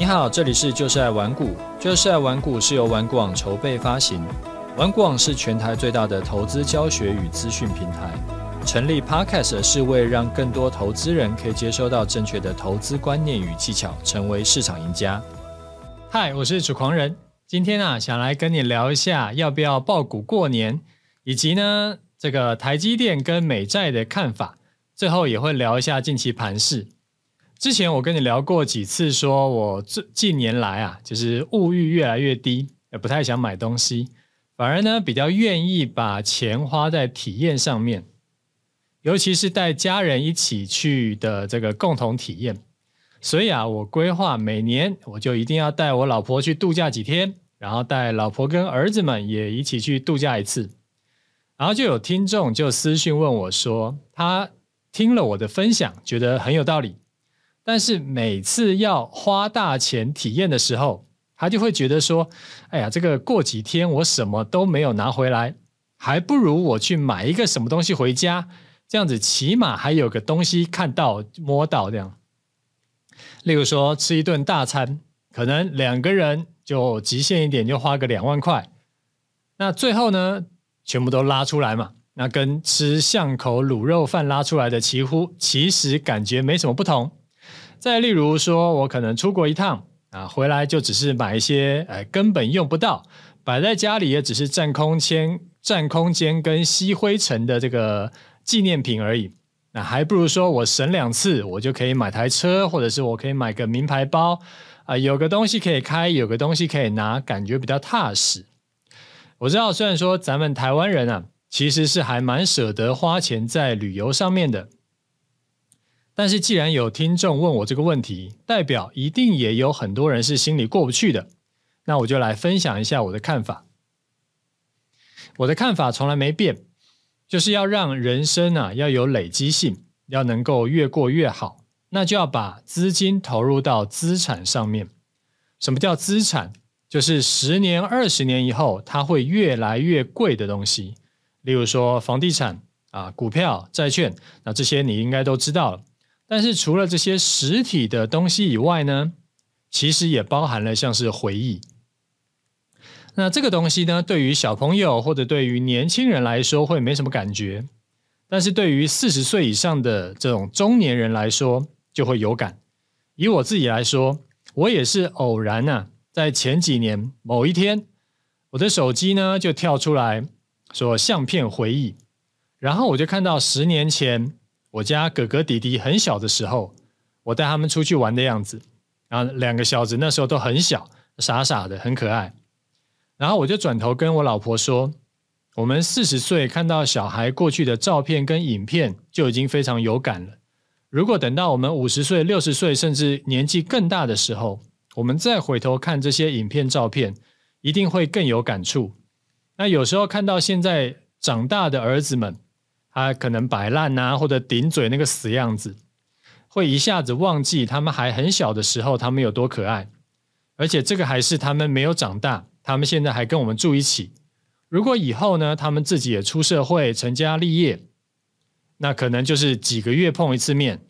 你好，这里是就是爱玩股，就是爱玩股是由玩股网筹备发行，玩股网是全台最大的投资教学与资讯平台。成立 Podcast 是为让更多投资人可以接收到正确的投资观念与技巧，成为市场赢家。嗨，我是主狂人，今天啊，想来跟你聊一下要不要爆股过年，以及呢这个台积电跟美债的看法，最后也会聊一下近期盘势。之前我跟你聊过几次，说我这近年来啊，就是物欲越来越低，也不太想买东西，反而呢比较愿意把钱花在体验上面，尤其是带家人一起去的这个共同体验。所以啊，我规划每年我就一定要带我老婆去度假几天，然后带老婆跟儿子们也一起去度假一次。然后就有听众就私讯问我说，他听了我的分享，觉得很有道理。但是每次要花大钱体验的时候，他就会觉得说：“哎呀，这个过几天我什么都没有拿回来，还不如我去买一个什么东西回家，这样子起码还有个东西看到摸到这样。例如说吃一顿大餐，可能两个人就极限一点就花个两万块，那最后呢，全部都拉出来嘛，那跟吃巷口卤肉饭拉出来的几乎其实感觉没什么不同。”再例如说，我可能出国一趟啊，回来就只是买一些，哎，根本用不到，摆在家里也只是占空间、占空间跟吸灰尘的这个纪念品而已。那还不如说我省两次，我就可以买台车，或者是我可以买个名牌包啊，有个东西可以开，有个东西可以拿，感觉比较踏实。我知道，虽然说咱们台湾人啊，其实是还蛮舍得花钱在旅游上面的。但是，既然有听众问我这个问题，代表一定也有很多人是心里过不去的。那我就来分享一下我的看法。我的看法从来没变，就是要让人生啊要有累积性，要能够越过越好，那就要把资金投入到资产上面。什么叫资产？就是十年、二十年以后它会越来越贵的东西。例如说房地产啊、股票、债券，那这些你应该都知道了。但是除了这些实体的东西以外呢，其实也包含了像是回忆。那这个东西呢，对于小朋友或者对于年轻人来说会没什么感觉，但是对于四十岁以上的这种中年人来说就会有感。以我自己来说，我也是偶然呢、啊，在前几年某一天，我的手机呢就跳出来说相片回忆，然后我就看到十年前。我家哥哥弟弟很小的时候，我带他们出去玩的样子，然后两个小子那时候都很小，傻傻的，很可爱。然后我就转头跟我老婆说：“我们四十岁看到小孩过去的照片跟影片，就已经非常有感了。如果等到我们五十岁、六十岁，甚至年纪更大的时候，我们再回头看这些影片、照片，一定会更有感触。那有时候看到现在长大的儿子们。”他可能摆烂呐，或者顶嘴那个死样子，会一下子忘记他们还很小的时候，他们有多可爱。而且这个还是他们没有长大，他们现在还跟我们住一起。如果以后呢，他们自己也出社会、成家立业，那可能就是几个月碰一次面。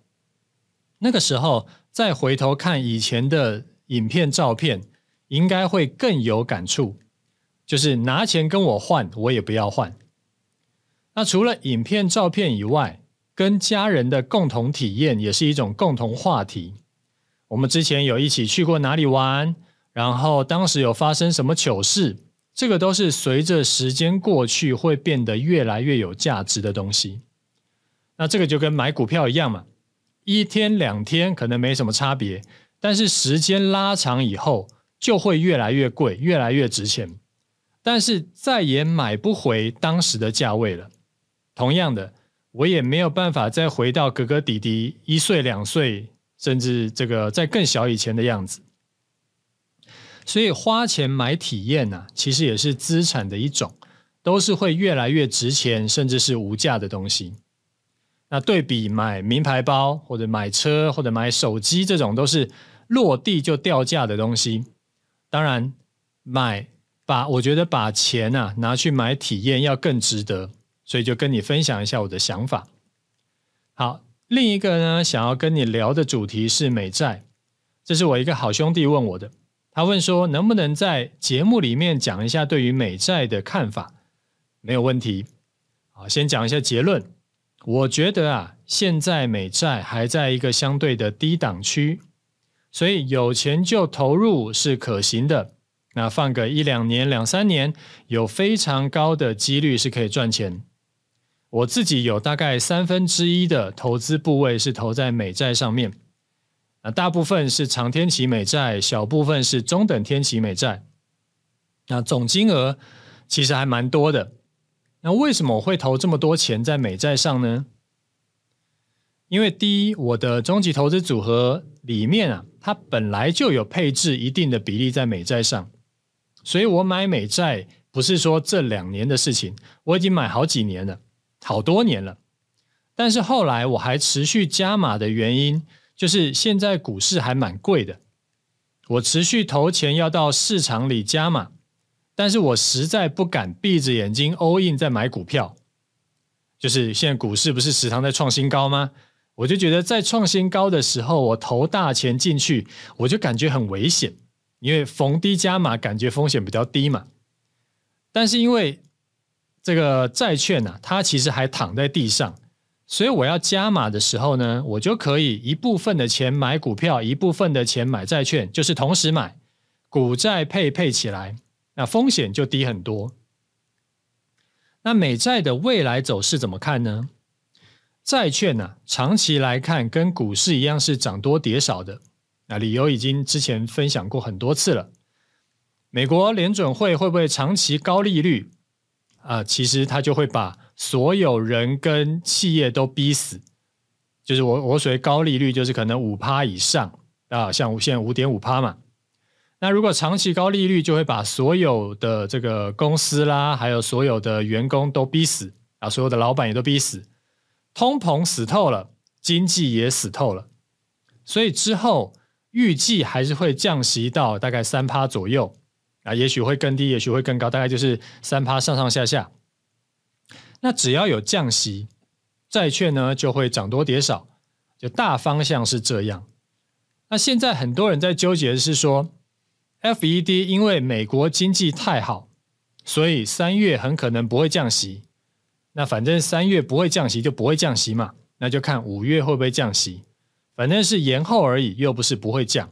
那个时候再回头看以前的影片、照片，应该会更有感触。就是拿钱跟我换，我也不要换。那除了影片、照片以外，跟家人的共同体验也是一种共同话题。我们之前有一起去过哪里玩，然后当时有发生什么糗事，这个都是随着时间过去会变得越来越有价值的东西。那这个就跟买股票一样嘛，一天两天可能没什么差别，但是时间拉长以后，就会越来越贵，越来越值钱，但是再也买不回当时的价位了。同样的，我也没有办法再回到哥哥弟弟一岁两岁，甚至这个在更小以前的样子。所以花钱买体验呢、啊，其实也是资产的一种，都是会越来越值钱，甚至是无价的东西。那对比买名牌包，或者买车，或者买手机这种，都是落地就掉价的东西。当然，买把我觉得把钱啊拿去买体验要更值得。所以就跟你分享一下我的想法。好，另一个呢，想要跟你聊的主题是美债。这是我一个好兄弟问我的，他问说能不能在节目里面讲一下对于美债的看法？没有问题。好，先讲一下结论。我觉得啊，现在美债还在一个相对的低档区，所以有钱就投入是可行的。那放个一两年、两三年，有非常高的几率是可以赚钱。我自己有大概三分之一的投资部位是投在美债上面，那大部分是长天期美债，小部分是中等天期美债。那总金额其实还蛮多的。那为什么我会投这么多钱在美债上呢？因为第一，我的终极投资组合里面啊，它本来就有配置一定的比例在美债上，所以我买美债不是说这两年的事情，我已经买好几年了，好多年了。但是后来我还持续加码的原因，就是现在股市还蛮贵的，我持续投钱要到市场里加码。但是我实在不敢闭着眼睛 all in 在买股票，就是现在股市不是时常在创新高吗？我就觉得在创新高的时候，我投大钱进去，我就感觉很危险，因为逢低加码，感觉风险比较低嘛。但是因为这个债券呢、它其实还躺在地上，所以我要加码的时候呢，我就可以一部分的钱买股票，一部分的钱买债券，就是同时买股债配配起来。那风险就低很多。那美债的未来走势怎么看呢？债券呢、长期来看跟股市一样是涨多跌少的。那理由已经之前分享过很多次了。美国联准会会不会长期高利率？啊，其实它就会把所有人跟企业都逼死。就是我我所谓高利率，就是可能五趴以上啊，像现在五点五趴嘛。那如果长期高利率，就会把所有的这个公司啦，还有所有的员工都逼死啊，所有的老板也都逼死，通膨死透了，经济也死透了，所以之后预计还是会降息到大概三趴左右啊，也许会更低，也许会更高，大概就是三趴上上下下。那只要有降息，债券呢就会涨多跌少，就大方向是这样。那现在很多人在纠结的是说，FED 因为美国经济太好，所以三月很可能不会降息。那反正三月不会降息就不会降息嘛，那就看五月会不会降息。反正是延后而已，又不是不会降。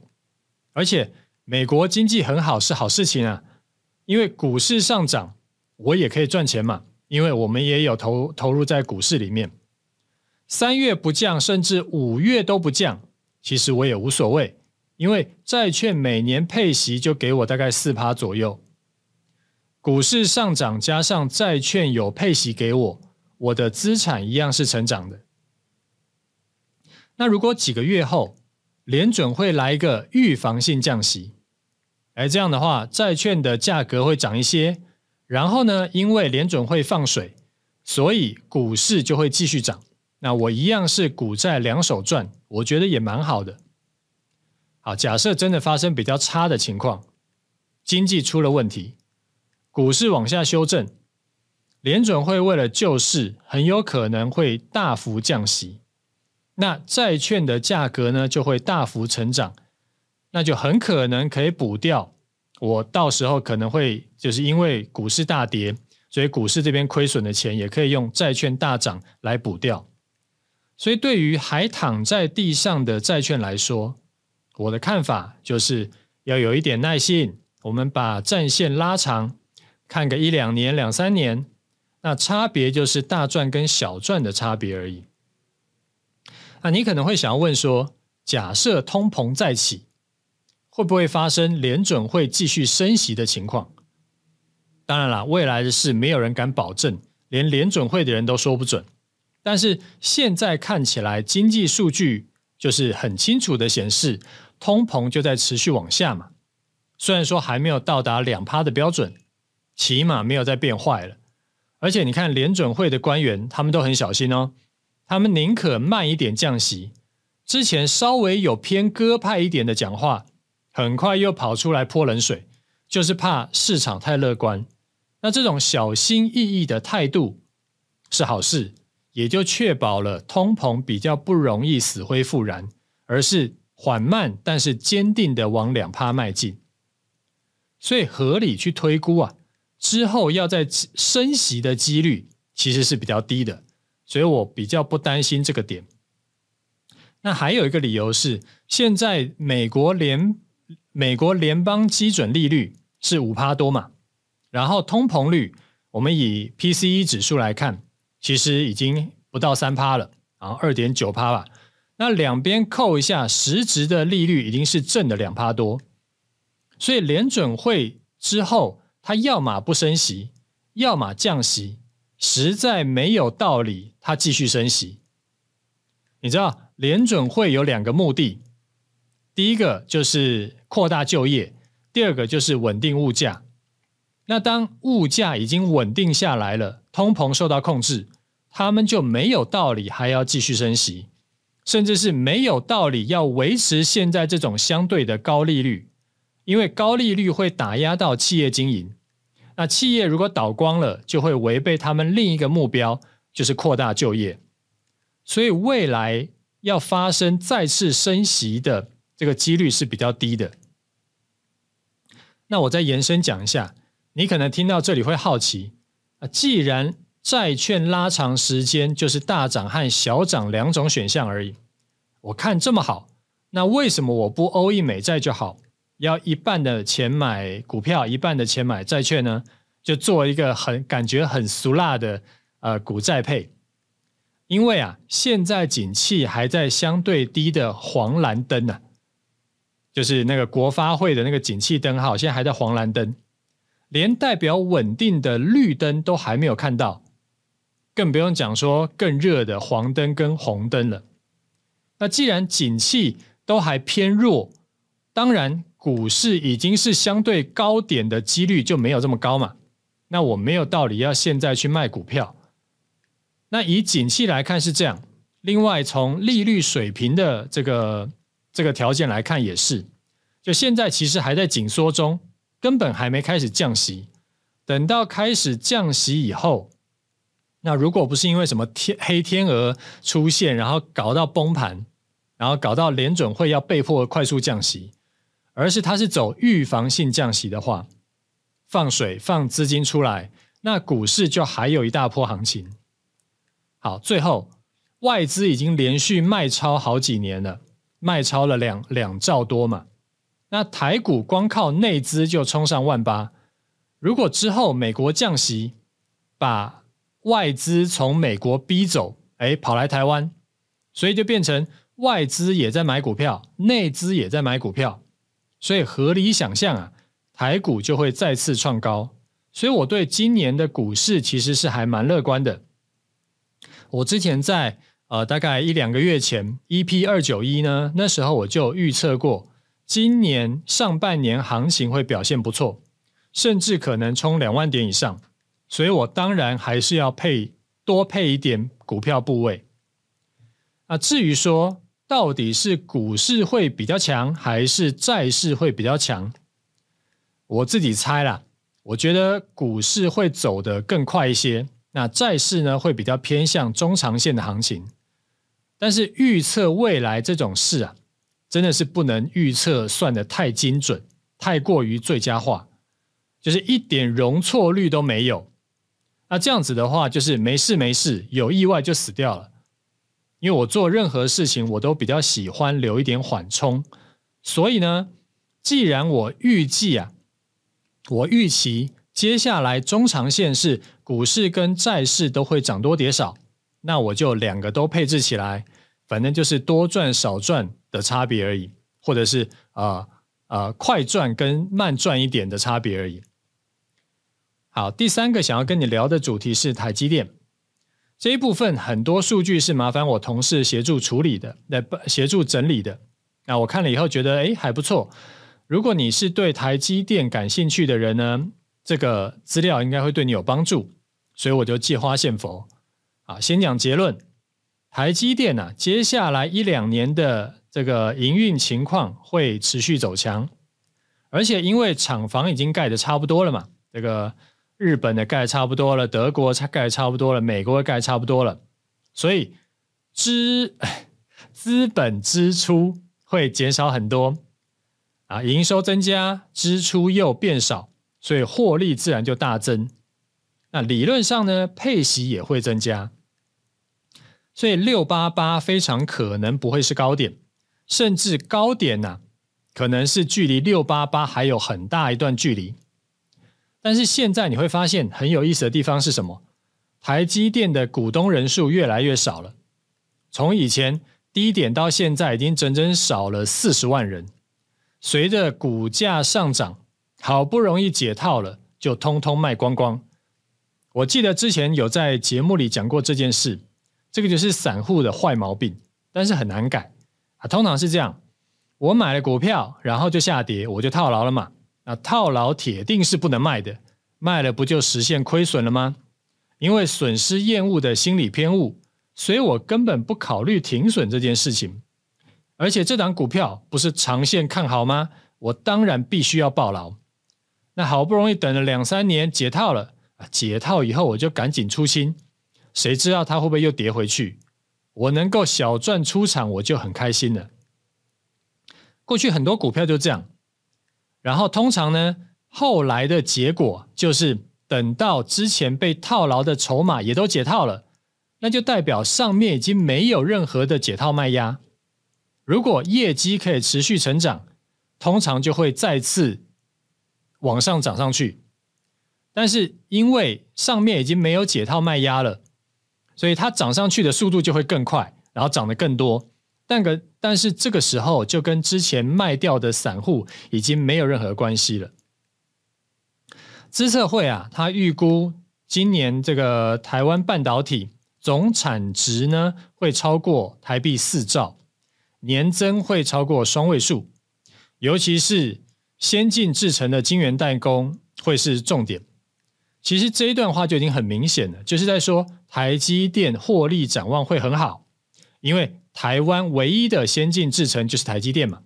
而且美国经济很好是好事情啊，因为股市上涨，我也可以赚钱嘛，因为我们也有投投入在股市里面。三月不降，甚至五月都不降，其实我也无所谓。因为债券每年配息就给我大概四趴左右，股市上涨加上债券有配息给我，我的资产一样是成长的。那如果几个月后联准会来一个预防性降息，哎，这样的话债券的价格会涨一些，然后呢，因为联准会放水，所以股市就会继续涨。那我一样是股债两手赚，我觉得也蛮好的。好，假设真的发生比较差的情况，经济出了问题，股市往下修正，联准会为了救市，很有可能会大幅降息，那债券的价格呢就会大幅成长，那就很可能可以补掉我到时候可能会就是因为股市大跌，所以股市这边亏损的钱也可以用债券大涨来补掉，所以对于还躺在地上的债券来说，我的看法就是要有一点耐心，我们把战线拉长，看个一两年、两三年，那差别就是大赚跟小赚的差别而已。那你可能会想要问说，假设通膨再起，会不会发生联准会继续升息的情况？当然了，未来的事没有人敢保证，连联准会的人都说不准。但是现在看起来，经济数据就是很清楚的显示。通膨就在持续往下嘛，虽然说还没有到达两趴的标准，起码没有再变坏了。而且你看联准会的官员，他们都很小心哦，他们宁可慢一点降息。之前稍微有偏鸽派一点的讲话，很快又跑出来泼冷水，就是怕市场太乐观。那这种小心翼翼的态度是好事，也就确保了通膨比较不容易死灰复燃，而是。缓慢但是坚定的往两趴迈进，所以合理去推估啊，之后要再升息的几率其实是比较低的，所以我比较不担心这个点。那还有一个理由是，现在美国联美国联邦基准利率是五趴多嘛，然后通膨率我们以 PCE 指数来看，其实已经不到三趴了，然后二点九趴吧。那两边扣一下，实质的利率已经是正的两趴多，所以联准会之后，它要么不升息，要么降息，实在没有道理它继续升息。你知道联准会有两个目的，第一个就是扩大就业，第二个就是稳定物价。那当物价已经稳定下来了，通膨受到控制，他们就没有道理还要继续升息。甚至是没有道理要维持现在这种相对的高利率，因为高利率会打压到企业经营。那企业如果倒光了，就会违背他们另一个目标，就是扩大就业。所以未来要发生再次升息的这个几率是比较低的。那我再延伸讲一下，你可能听到这里会好奇啊，既然债券拉长时间就是大涨和小涨两种选项而已。我看这么好，那为什么我不欧一美债就好？要一半的钱买股票，一半的钱买债券呢？就做一个很感觉很俗辣的呃股债配。因为啊，现在景气还在相对低的黄蓝灯呢、就是那个国发会的那个景气灯号，现在还在黄蓝灯，连代表稳定的绿灯都还没有看到。更不用讲说更热的黄灯跟红灯了。那既然景气都还偏弱，当然股市已经是相对高点的几率就没有这么高嘛。那我没有道理要现在去卖股票。那以景气来看是这样，另外从利率水平的这个这个条件来看也是，就现在其实还在紧缩中，根本还没开始降息。等到开始降息以后。那如果不是因为什么天黑天鹅出现，然后搞到崩盘，然后搞到联准会要被迫快速降息，而是它是走预防性降息的话，放水放资金出来，那股市就还有一大波行情。好，最后外资已经连续卖超好几年了，卖超了两两兆多嘛，那台股光靠内资就冲上万八，如果之后美国降息，把外资从美国逼走，哎，跑来台湾，所以就变成外资也在买股票，内资也在买股票，所以合理想象啊，台股就会再次创高。所以我对今年的股市其实是还蛮乐观的。我之前在呃大概一两个月前，EP 二九一呢，那时候我就预测过，今年上半年行情会表现不错，甚至可能冲两万点以上。所以我当然还是要配多配一点股票部位。啊，至于说到底是股市会比较强，还是债市会比较强，我自己猜啦。我觉得股市会走得更快一些，那债市呢会比较偏向中长线的行情。但是预测未来这种事啊，真的是不能预测算得太精准，太过于最佳化，就是一点容错率都没有。那这样子的话，就是没事没事，有意外就死掉了。因为我做任何事情，我都比较喜欢留一点缓冲。所以呢，既然我预计啊，我预期接下来中长线是股市跟债市都会涨多跌少，那我就两个都配置起来，反正就是多赚少赚的差别而已，或者是啊啊、呃呃、快赚跟慢赚一点的差别而已。好，第三个想要跟你聊的主题是台积电这一部分，很多数据是麻烦我同事协助处理的，来协助整理的。那我看了以后觉得，哎，还不错。如果你是对台积电感兴趣的人呢，这个资料应该会对你有帮助，所以我就借花献佛。啊，先讲结论，台积电啊，接下来一两年的这个营运情况会持续走强，而且因为厂房已经盖得差不多了嘛，这个。日本的盖差不多了，德国盖差不多了，美国的盖差不多了，所以资资本支出会减少很多啊，营收增加，支出又变少，所以获利自然就大增。那理论上呢，配息也会增加，所以六八八非常可能不会是高点，甚至高点呢、可能是距离六八八还有很大一段距离。但是现在你会发现很有意思的地方是什么？台积电的股东人数越来越少了，从以前低点到现在已经整整少了四十万人。随着股价上涨，好不容易解套了，就通通卖光光。我记得之前有在节目里讲过这件事，这个就是散户的坏毛病，但是很难改啊。通常是这样，我买了股票，然后就下跌，我就套牢了嘛。那套牢铁定是不能卖的，卖了不就实现亏损了吗？因为损失厌恶的心理偏误，所以我根本不考虑停损这件事情。而且这档股票不是长线看好吗？我当然必须要抱牢。那好不容易等了两三年解套了啊，解套以后我就赶紧出清，谁知道它会不会又跌回去？我能够小赚出场，我就很开心了。过去很多股票就这样。然后通常呢，后来的结果就是等到之前被套牢的筹码也都解套了，那就代表上面已经没有任何的解套卖压。如果业绩可以持续成长，通常就会再次往上涨上去。但是因为上面已经没有解套卖压了，所以它涨上去的速度就会更快，然后涨得更多。但个但是这个时候就跟之前卖掉的散户已经没有任何关系了。资策会啊，他预估今年这个台湾半导体总产值呢会超过台币四兆，年增会超过双位数，尤其是先进制程的晶圆代工会是重点。其实这一段话就已经很明显了，就是在说台积电获利展望会很好，因为。台湾唯一的先进制程就是台积电嘛，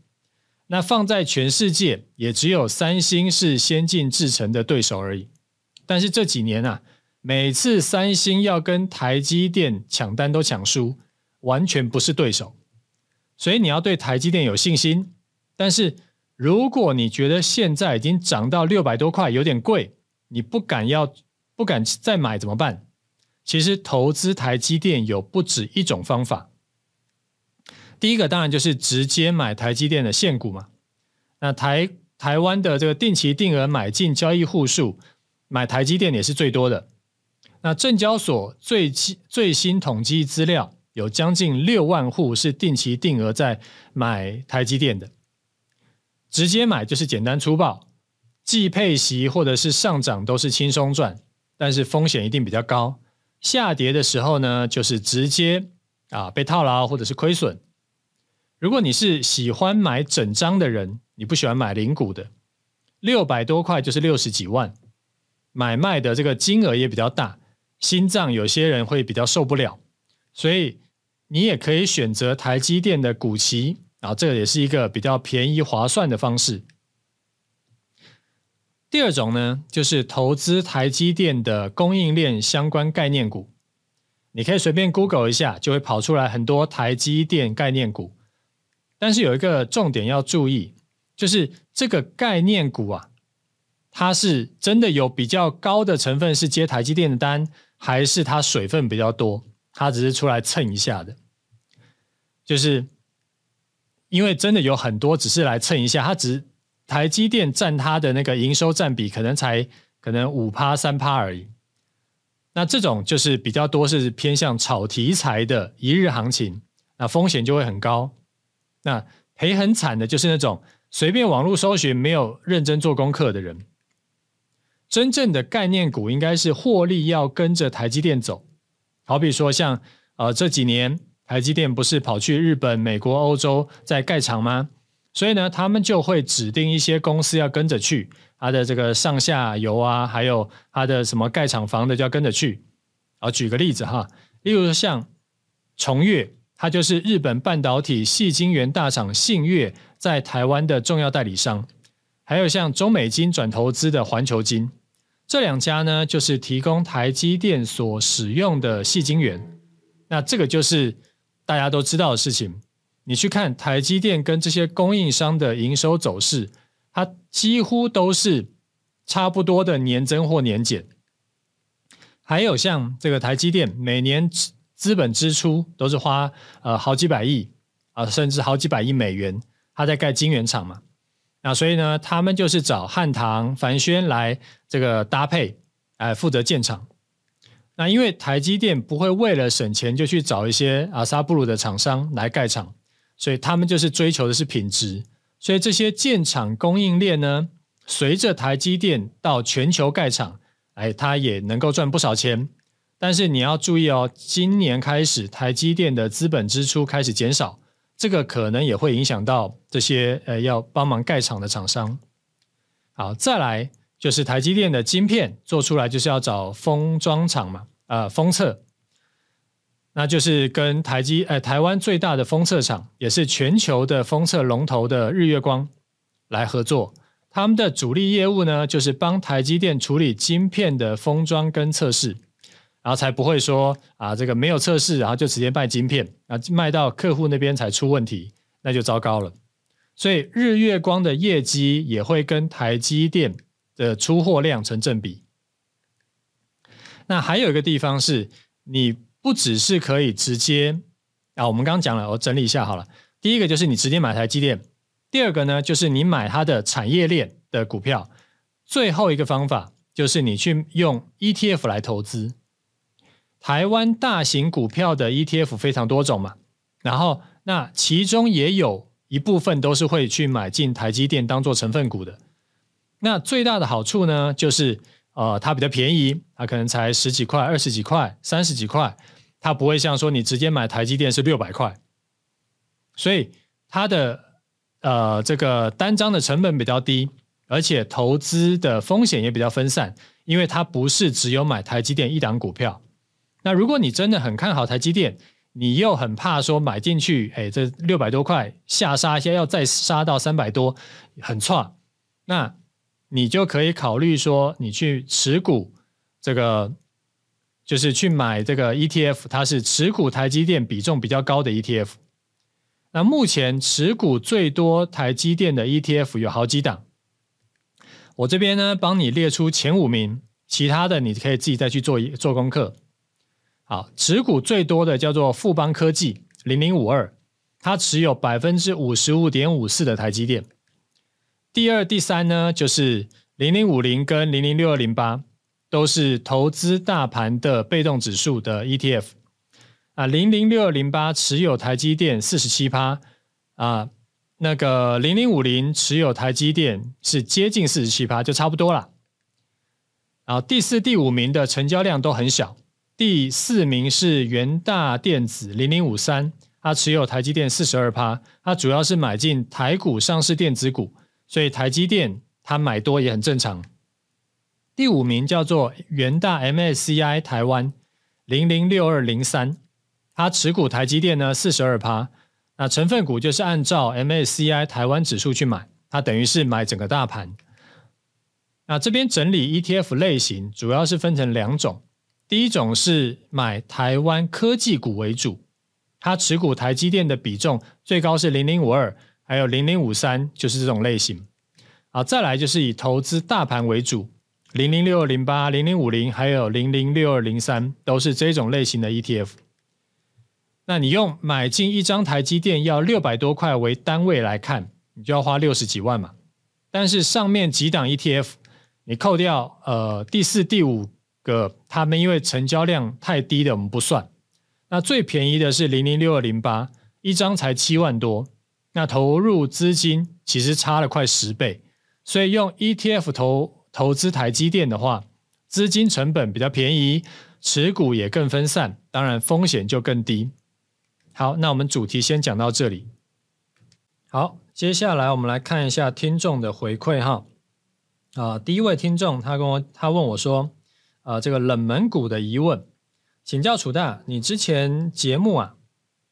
那放在全世界也只有三星是先进制程的对手而已。但是这几年啊，每次三星要跟台积电抢单都抢输，完全不是对手。所以你要对台积电有信心。但是如果你觉得现在已经涨到六百多块有点贵，你不敢要不敢再买怎么办？其实投资台积电有不止一种方法。第一个当然就是直接买台积电的现股嘛。那台台湾的这个定期定额买进交易户数，买台积电也是最多的。那证交所最最新统计资料，有将近六万户是定期定额在买台积电的。直接买就是简单粗暴，既配息或者是上涨都是轻松赚，但是风险一定比较高。下跌的时候呢，就是直接啊被套牢或者是亏损。如果你是喜欢买整张的人，你不喜欢买零股的，六百多块就是六十几万，买卖的这个金额也比较大，心脏有些人会比较受不了，所以你也可以选择台积电的股期，啊，这个也是一个比较便宜划算的方式。第二种呢，就是投资台积电的供应链相关概念股，你可以随便 Google 一下，就会跑出来很多台积电概念股。但是有一个重点要注意，就是这个概念股啊，它是真的有比较高的成分是接台积电的单，还是它水分比较多，它只是出来蹭一下的？就是因为真的有很多只是来蹭一下，它只台积电占它的那个营收占比可能才可能五趴三趴而已。那这种就是比较多是偏向炒题材的一日行情，那风险就会很高。那赔很惨的就是那种随便网络搜寻、没有认真做功课的人。真正的概念股应该是获利要跟着台积电走，好比说像呃这几年台积电不是跑去日本、美国、欧洲在盖厂吗？所以呢，他们就会指定一些公司要跟着去，它的这个上下游啊，还有它的什么盖厂房的就要跟着去。好，举个例子哈，例如像崇越。它就是日本半导体矽晶圆大厂信越在台湾的重要代理商，还有像中美金转投资的环球金，这两家呢，就是提供台积电所使用的细晶圆。那这个就是大家都知道的事情。你去看台积电跟这些供应商的营收走势，它几乎都是差不多的年增或年减。还有像这个台积电，每年资本支出都是花呃好几百亿啊、甚至好几百亿美元，它在盖晶圆厂嘛。那所以呢，他们就是找汉唐、凡轩来这个搭配，哎、负责建厂。那因为台积电不会为了省钱就去找一些阿萨布鲁的厂商来盖厂，所以他们就是追求的是品质。所以这些建厂供应链呢，随着台积电到全球盖厂，哎，它也能够赚不少钱。但是你要注意哦，今年开始台积电的资本支出开始减少。这个可能也会影响到这些呃要帮忙盖厂的厂商。好，再来就是台积电的晶片做出来就是要找封装厂嘛，呃，封测，那就是跟台积呃台湾最大的封测厂，也是全球的封测龙头的日月光来合作。他们的主力业务呢，就是帮台积电处理晶片的封装跟测试。然后才不会说啊，这个没有测试，然后就直接卖晶片啊，卖到客户那边才出问题，那就糟糕了。所以日月光的业绩也会跟台积电的出货量成正比。那还有一个地方是，你不只是可以直接啊，我们刚刚讲了，我整理一下好了。第一个就是你直接买台积电，第二个呢就是你买它的产业链的股票，最后一个方法就是你去用 ETF 来投资。台湾大型股票的 ETF 非常多种嘛，然后那其中也有一部分都是会去买进台积电当做成分股的。那最大的好处呢，就是呃它比较便宜，它可能才十几块、二十几块、三十几块，它不会像说你直接买台积电是六百块，所以它的呃这个单张的成本比较低，而且投资的风险也比较分散，因为它不是只有买台积电一档股票。那如果你真的很看好台积电，你又很怕说买进去，哎，这六百多块下杀一下，要再杀到三百多，很差。那你就可以考虑说，你去持股这个，就是去买这个 ETF，它是持股台积电比重比较高的 ETF。那目前持股最多台积电的 ETF 有好几档，我这边呢帮你列出前五名，其他的你可以自己再去做一做功课。好，持股最多的叫做富邦科技零零五二，它持有百分之五十五点五四的台积电。第二、第三呢，就是零零五零跟零零六二零八，都是投资大盘的被动指数的 ETF。啊，零零六二零八持有台积电四十七趴，啊，那个零零五零持有台积电是接近四十七趴，就差不多了。然后第四、第五名的成交量都很小。第四名是元大电子零零五三，它持有台积电四十二趴，它主要是买进台股上市电子股，所以台积电它买多也很正常。第五名叫做元大 MSCI 台湾零零六二零三，它持股台积电呢四十二趴，那成分股就是按照 MSCI 台湾指数去买，它等于是买整个大盘。那这边整理 ETF 类型，主要是分成两种。第一种是买台湾科技股为主，它持股台积电的比重最高是零零五二，还有零零五三，就是这种类型。好，再来就是以投资大盘为主，零零六二零八、零零五零，还有零零六二零三，都是这种类型的 ETF。那你用买进一张台积电要六百多块为单位来看，你就要花六十几万嘛。但是上面几档 ETF，你扣掉呃第四、第五。个他们因为成交量太低的，我们不算。那最便宜的是零零六二零八，一张才七万多。那投入资金其实差了快十倍，所以用 ETF 投投资台积电的话，资金成本比较便宜，持股也更分散，当然风险就更低。好，那我们主题先讲到这里。好，接下来我们来看一下听众的回馈哈。啊，第一位听众他跟我他问我说。啊、呃，这个冷门股的疑问，请教楚大，你之前节目啊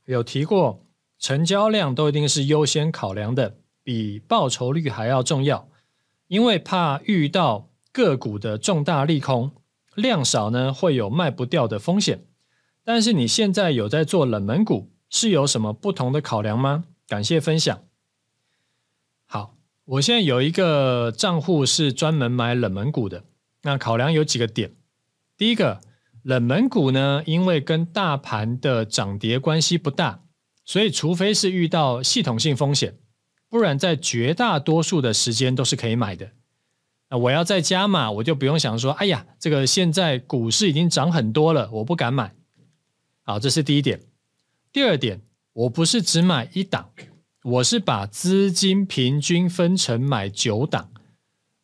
有提过，成交量都一定是优先考量的，比报酬率还要重要，因为怕遇到个股的重大利空，量少呢会有卖不掉的风险。但是你现在有在做冷门股，是有什么不同的考量吗？感谢分享。好，我现在有一个账户是专门买冷门股的。那考量有几个点。第一个，冷门股呢，因为跟大盘的涨跌关系不大，所以除非是遇到系统性风险，不然在绝大多数的时间都是可以买的。那我要再加码，我就不用想说，哎呀，这个现在股市已经涨很多了，我不敢买。好，这是第一点。第二点，我不是只买一档，我是把资金平均分成买九档，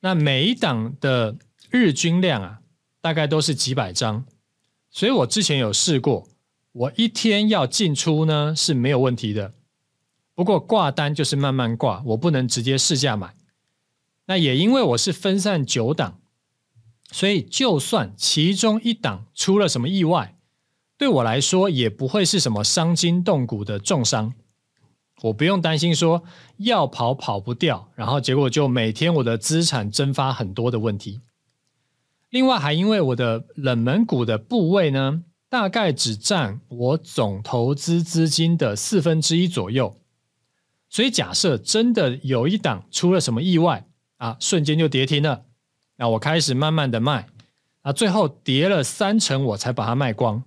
那每一档的日均量啊，大概都是几百张，所以我之前有试过，我一天要进出呢是没有问题的。不过挂单就是慢慢挂，我不能直接市价买。那也因为我是分散九档，所以就算其中一档出了什么意外，对我来说也不会是什么伤筋动骨的重伤。我不用担心说要跑跑不掉，然后结果就每天我的资产蒸发很多的问题。另外，还因为我的冷门股的部位呢，大概只占我总投资资金的四分之一左右，所以假设真的有一档出了什么意外啊，瞬间就跌停了，那我开始慢慢的卖，啊，最后跌了三成我才把它卖光，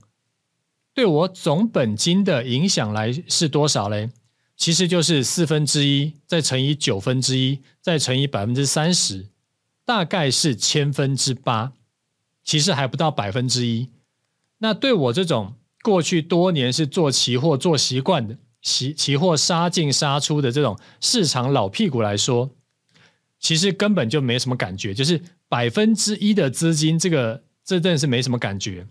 对我总本金的影响来是多少嘞？其实就是四分之一，再乘以九分之一，再乘以百分之三十。大概是千分之八，其实还不到百分之一。那对我这种过去多年是做期货做习惯的，期期货杀进杀出的这种市场老屁股来说，其实根本就没什么感觉。就是百分之一的资金，这个这真的是没什么感觉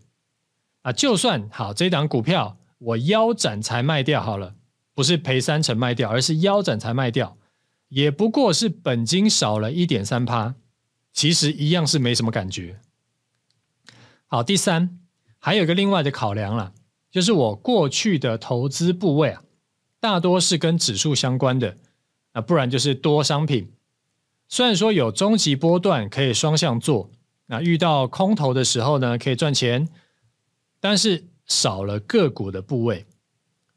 啊。就算好，这档股票我腰斩才卖掉好了，不是赔三成卖掉，而是腰斩才卖掉，也不过是本金少了一点三趴。其实一样是没什么感觉。好，第三，还有一个另外的考量啦，就是我过去的投资部位啊，大多是跟指数相关的，啊，不然就是多商品。虽然说有终极波段可以双向做，那遇到空头的时候呢，可以赚钱，但是少了个股的部位，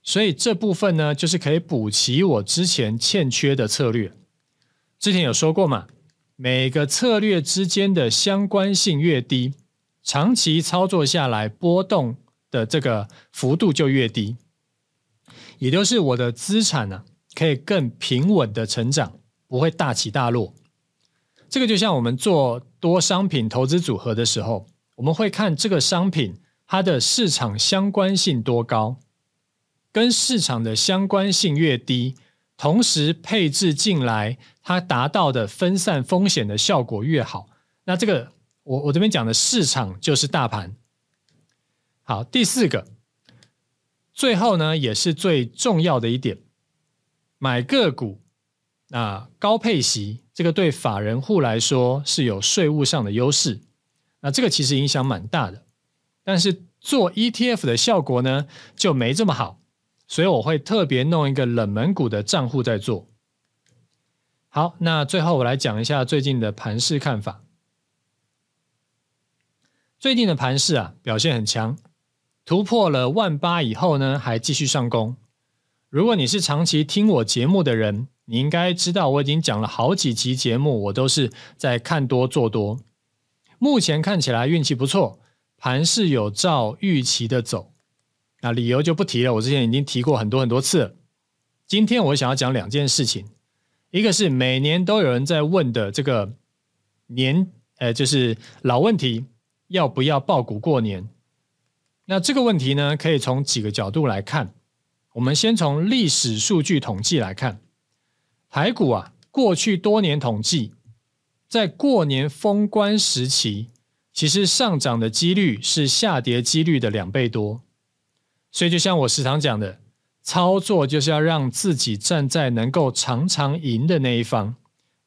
所以这部分呢，就是可以补齐我之前欠缺的策略。之前有说过嘛。每个策略之间的相关性越低，长期操作下来波动的这个幅度就越低，也就是我的资产呢，可以更平稳的成长，不会大起大落。这个就像我们做多商品投资组合的时候，我们会看这个商品它的市场相关性多高，跟市场的相关性越低。同时配置进来，它达到的分散风险的效果越好。那这个我我这边讲的市场就是大盘。好，第四个，最后呢也是最重要的一点，买个股啊高配息，这个对法人户来说是有税务上的优势。那这个其实影响蛮大的，但是做 ETF 的效果呢就没这么好。所以我会特别弄一个冷门股的账户在做。好，那最后我来讲一下最近的盘势看法。最近的盘势啊表现很强，突破了万八以后呢还继续上攻。如果你是长期听我节目的人，你应该知道我已经讲了好几期节目，我都是在看多做多。目前看起来运气不错，盘势有照预期的走。那理由就不提了，我之前已经提过很多很多次。今天我想要讲两件事情，一个是每年都有人在问的这个年，呃，就是老问题，要不要爆股过年？那这个问题呢，可以从几个角度来看。我们先从历史数据统计来看，台股啊，过去多年统计，在过年封关时期，其实上涨的几率是下跌几率的两倍多。所以，就像我时常讲的，操作就是要让自己站在能够常常赢的那一方，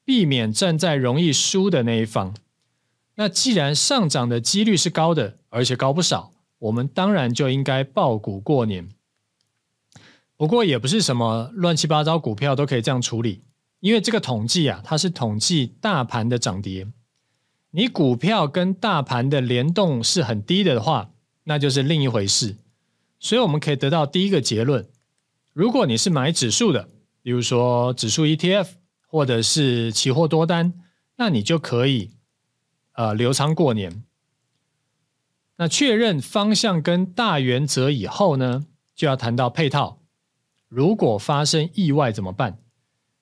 避免站在容易输的那一方。那既然上涨的几率是高的，而且高不少，我们当然就应该抱股过年。不过，也不是什么乱七八糟股票都可以这样处理，因为这个统计啊，它是统计大盘的涨跌。你股票跟大盘的联动是很低的话，那就是另一回事。所以我们可以得到第一个结论，如果你是买指数的，比如说指数 ETF 或者是期货多单，那你就可以呃流仓过年。那确认方向跟大原则以后呢，就要谈到配套。如果发生意外怎么办？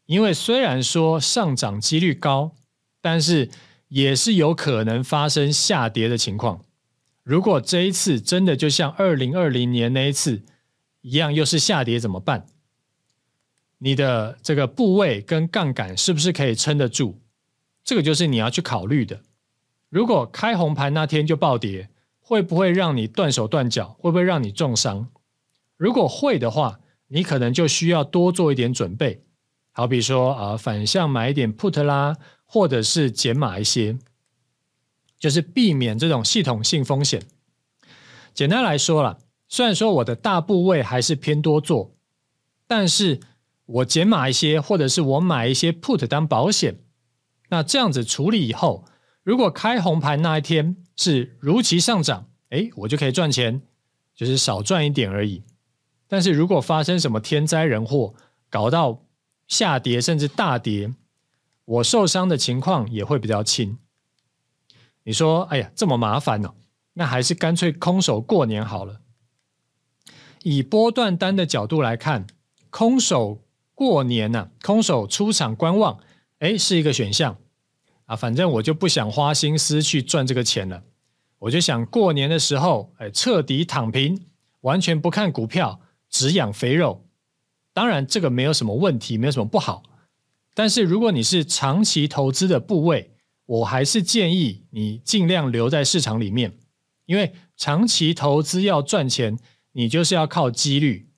因为虽然说上涨几率高，但是也是有可能发生下跌的情况。如果这一次真的就像二零二零年那一次一样，又是下跌怎么办？你的这个部位跟杠杆是不是可以撑得住？这个就是你要去考虑的。如果开红盘那天就暴跌，会不会让你断手断脚？会不会让你重伤？如果会的话，你可能就需要多做一点准备，好比说啊，反向买一点 put 啦，或者是减码一些，就是避免这种系统性风险。简单来说啦，虽然说我的大部位还是偏多做，但是我减码一些，或者是我买一些 put 当保险，那这样子处理以后，如果开红盘那一天是如期上涨，哎，我就可以赚钱，就是少赚一点而已。但是如果发生什么天灾人祸，搞到下跌甚至大跌，我受伤的情况也会比较轻。你说，哎呀，这么麻烦哦，那还是干脆空手过年好了。以波段单的角度来看，空手过年呐、啊，空手出场观望，哎，是一个选项啊。反正我就不想花心思去赚这个钱了，我就想过年的时候，哎，彻底躺平，完全不看股票。只养肥肉，当然这个没有什么问题，没有什么不好。但是如果你是长期投资的部位，我还是建议你尽量留在市场里面，因为长期投资要赚钱，你就是要靠几率。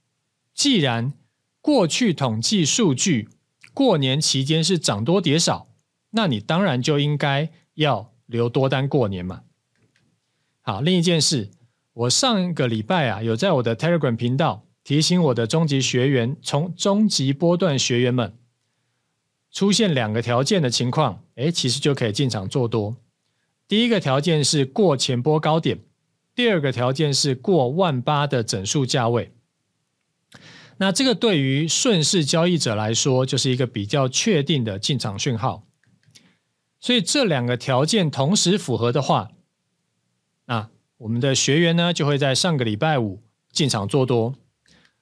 既然过去统计数据过年期间是涨多跌少，那你当然就应该要留多单过年嘛。好，另一件事，我上个礼拜啊有在我的 Telegram 频道。提醒我的中级学员，从中级波段学员们出现两个条件的情况，诶，其实就可以进场做多。第一个条件是过前波高点，第二个条件是过万八的整数价位。那这个对于顺势交易者来说，就是一个比较确定的进场讯号。所以这两个条件同时符合的话，那我们的学员呢，就会在上个礼拜五进场做多。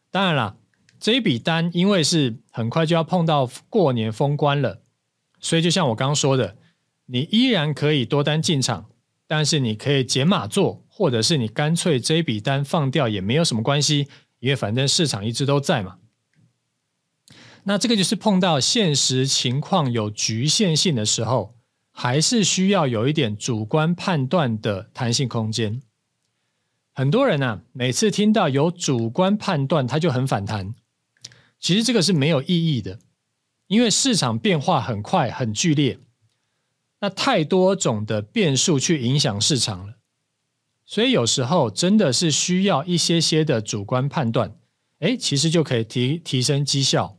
当然啦，这一笔单因为是很快就要碰到过年封关了，所以就像我刚刚说的，你依然可以多单进场，但是你可以减码做，或者是你干脆这一笔单放掉也没有什么关系，因为反正市场一直都在嘛。那这个就是碰到现实情况有局限性的时候，还是需要有一点主观判断的弹性空间。很多人啊，每次听到有主观判断，他就很反弹。其实这个是没有意义的，因为市场变化很快、很剧烈，那太多种的变数去影响市场了。所以有时候真的是需要一些些的主观判断，哎，其实就可以提提升绩效。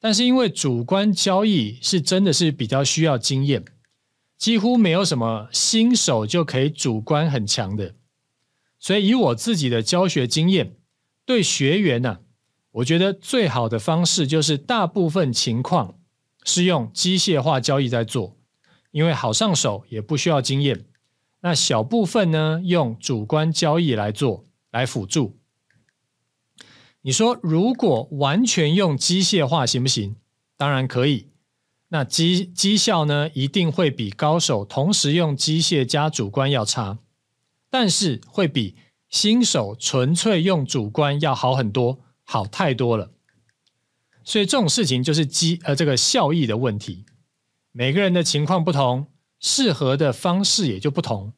但是因为主观交易是真的是比较需要经验，几乎没有什么新手就可以主观很强的。所以，以我自己的教学经验，对学员呢、啊，我觉得最好的方式就是大部分情况是用机械化交易在做，因为好上手，也不需要经验。那小部分呢，用主观交易来做，来辅助。你说，如果完全用机械化行不行？当然可以。那绩绩效呢，一定会比高手同时用机械加主观要差。但是会比新手纯粹用主观要好很多，好太多了。所以这种事情就是机呃这个效益的问题。每个人的情况不同，适合的方式也就不同。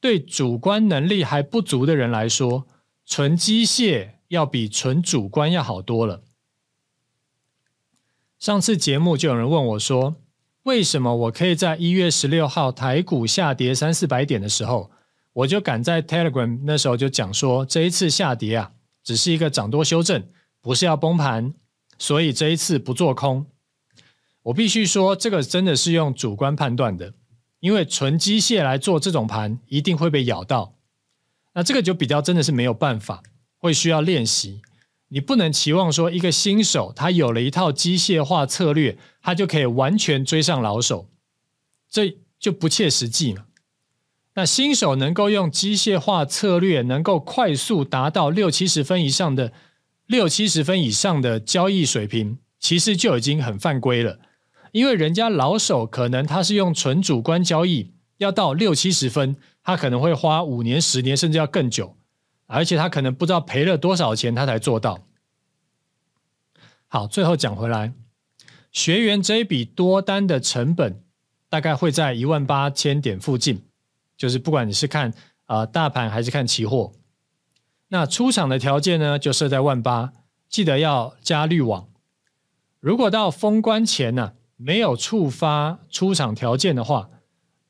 对主观能力还不足的人来说，纯机械要比纯主观要好多了。上次节目就有人问我说，为什么我可以在一月十六号台股下跌三四百点的时候，我就赶在 Telegram 那时候就讲说，这一次下跌啊，只是一个涨多修正，不是要崩盘，所以这一次不做空。我必须说，这个真的是用主观判断的，因为纯机械来做这种盘，一定会被咬到。那这个就比较真的是没有办法，会需要练习。你不能期望说一个新手他有了一套机械化策略，他就可以完全追上老手，这就不切实际嘛。那新手能够用机械化策略，能够快速达到六七十分以上的六七十分以上的交易水平，其实就已经很犯规了。因为人家老手可能他是用纯主观交易，要到六七十分，他可能会花五年、十年，甚至要更久，而且他可能不知道赔了多少钱，他才做到。好，最后讲回来，学员这一笔多单的成本大概会在一万八千点附近。就是不管你是看啊、呃、大盘还是看期货，那出场的条件呢就设在万八，记得要加滤网。如果到封关前呢、没有触发出场条件的话，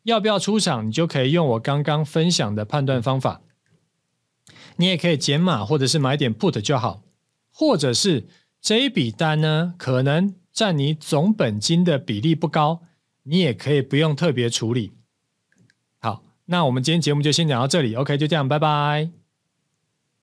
要不要出场？你就可以用我刚刚分享的判断方法。你也可以减码或者是买点 put 就好，或者是这一笔单呢可能占你总本金的比例不高，你也可以不用特别处理。好那我们今天节目就先讲到这里，OK，就这样，拜拜。